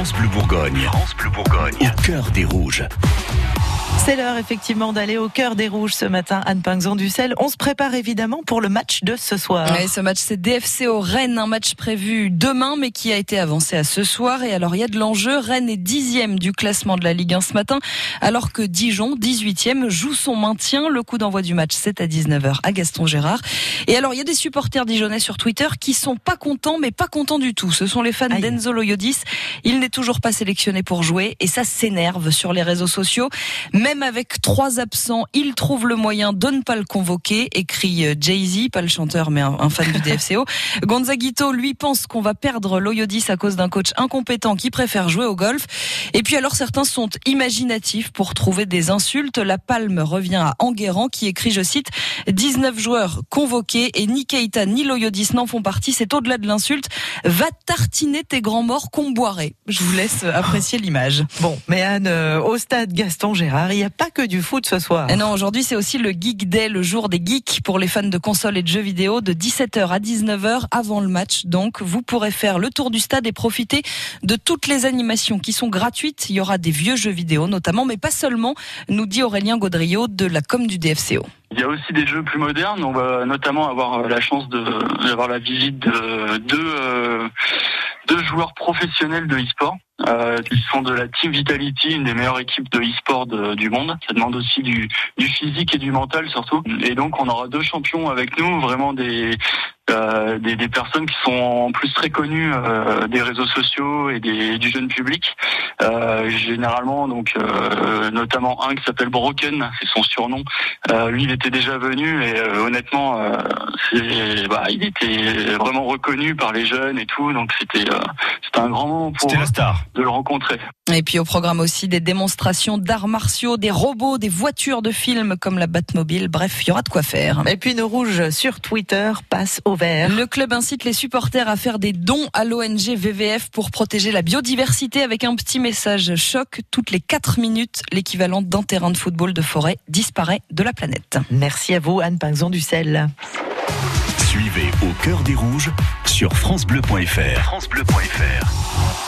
France Bleu Bourgogne. France Bleu Bourgogne. Au cœur des rouges. C'est l'heure effectivement d'aller au cœur des rouges ce matin, Anne Pinxon du Sel. On se prépare évidemment pour le match de ce soir. Oui, ce match c'est DFC au Rennes, un match prévu demain mais qui a été avancé à ce soir. Et alors il y a de l'enjeu, Rennes est dixième du classement de la Ligue 1 ce matin, alors que Dijon, 18e, joue son maintien. Le coup d'envoi du match c'est à 19h à Gaston Gérard. Et alors il y a des supporters dijonnais sur Twitter qui sont pas contents mais pas contents du tout. Ce sont les fans d'Enzo Loyodis. Il n'est toujours pas sélectionné pour jouer et ça s'énerve sur les réseaux sociaux. Même avec trois absents, il trouve le moyen de ne pas le convoquer, écrit euh, Jay-Z, pas le chanteur, mais un, fan du DFCO. Gonzaguito, lui, pense qu'on va perdre Loyodis à cause d'un coach incompétent qui préfère jouer au golf. Et puis alors, certains sont imaginatifs pour trouver des insultes. La palme revient à Enguerrand, qui écrit, je cite, 19 joueurs convoqués et ni Keita ni Loyodis n'en font partie. C'est au-delà de l'insulte. Va tartiner tes grands morts qu'on boirait. Je vous laisse apprécier l'image. Bon, mais Anne, euh, au stade Gaston Gérard, il n'y a pas que du foot ce soir. Et non, aujourd'hui c'est aussi le Geek Day, le jour des geeks pour les fans de consoles et de jeux vidéo, de 17h à 19h avant le match. Donc vous pourrez faire le tour du stade et profiter de toutes les animations qui sont gratuites. Il y aura des vieux jeux vidéo notamment, mais pas seulement, nous dit Aurélien Gaudriot de la com du DFCO. Il y a aussi des jeux plus modernes. On va notamment avoir la chance d'avoir la visite de deux, euh, deux joueurs professionnels de e-sport euh, qui sont de la Team Vitality, une des meilleures équipes de e-sport du monde. Ça demande aussi du physique et du mental surtout. Et donc on aura deux champions avec nous, vraiment des euh, des, des, personnes qui sont en plus très connues euh, des réseaux sociaux et des, du jeune public. Euh, généralement, donc euh, notamment un qui s'appelle Broken, c'est son surnom. lui, il était déjà venu et honnêtement, bah, il était vraiment reconnu par les jeunes et tout. Donc c'était c'était un grand moment pour la star. de le rencontrer. Et puis au programme aussi des démonstrations d'arts martiaux, des robots, des voitures de films comme la Batmobile. Bref, il y aura de quoi faire. Et puis nos rouges sur Twitter passent au vert. Le club incite les supporters à faire des dons à l'ONG VVF pour protéger la biodiversité avec un petit message choc. Toutes les 4 minutes, l'équivalent d'un terrain de football de forêt disparaît de la planète. Merci à vous, Anne Pinxon du Sel. Suivez au cœur des rouges sur FranceBleu.fr. FranceBleu.fr.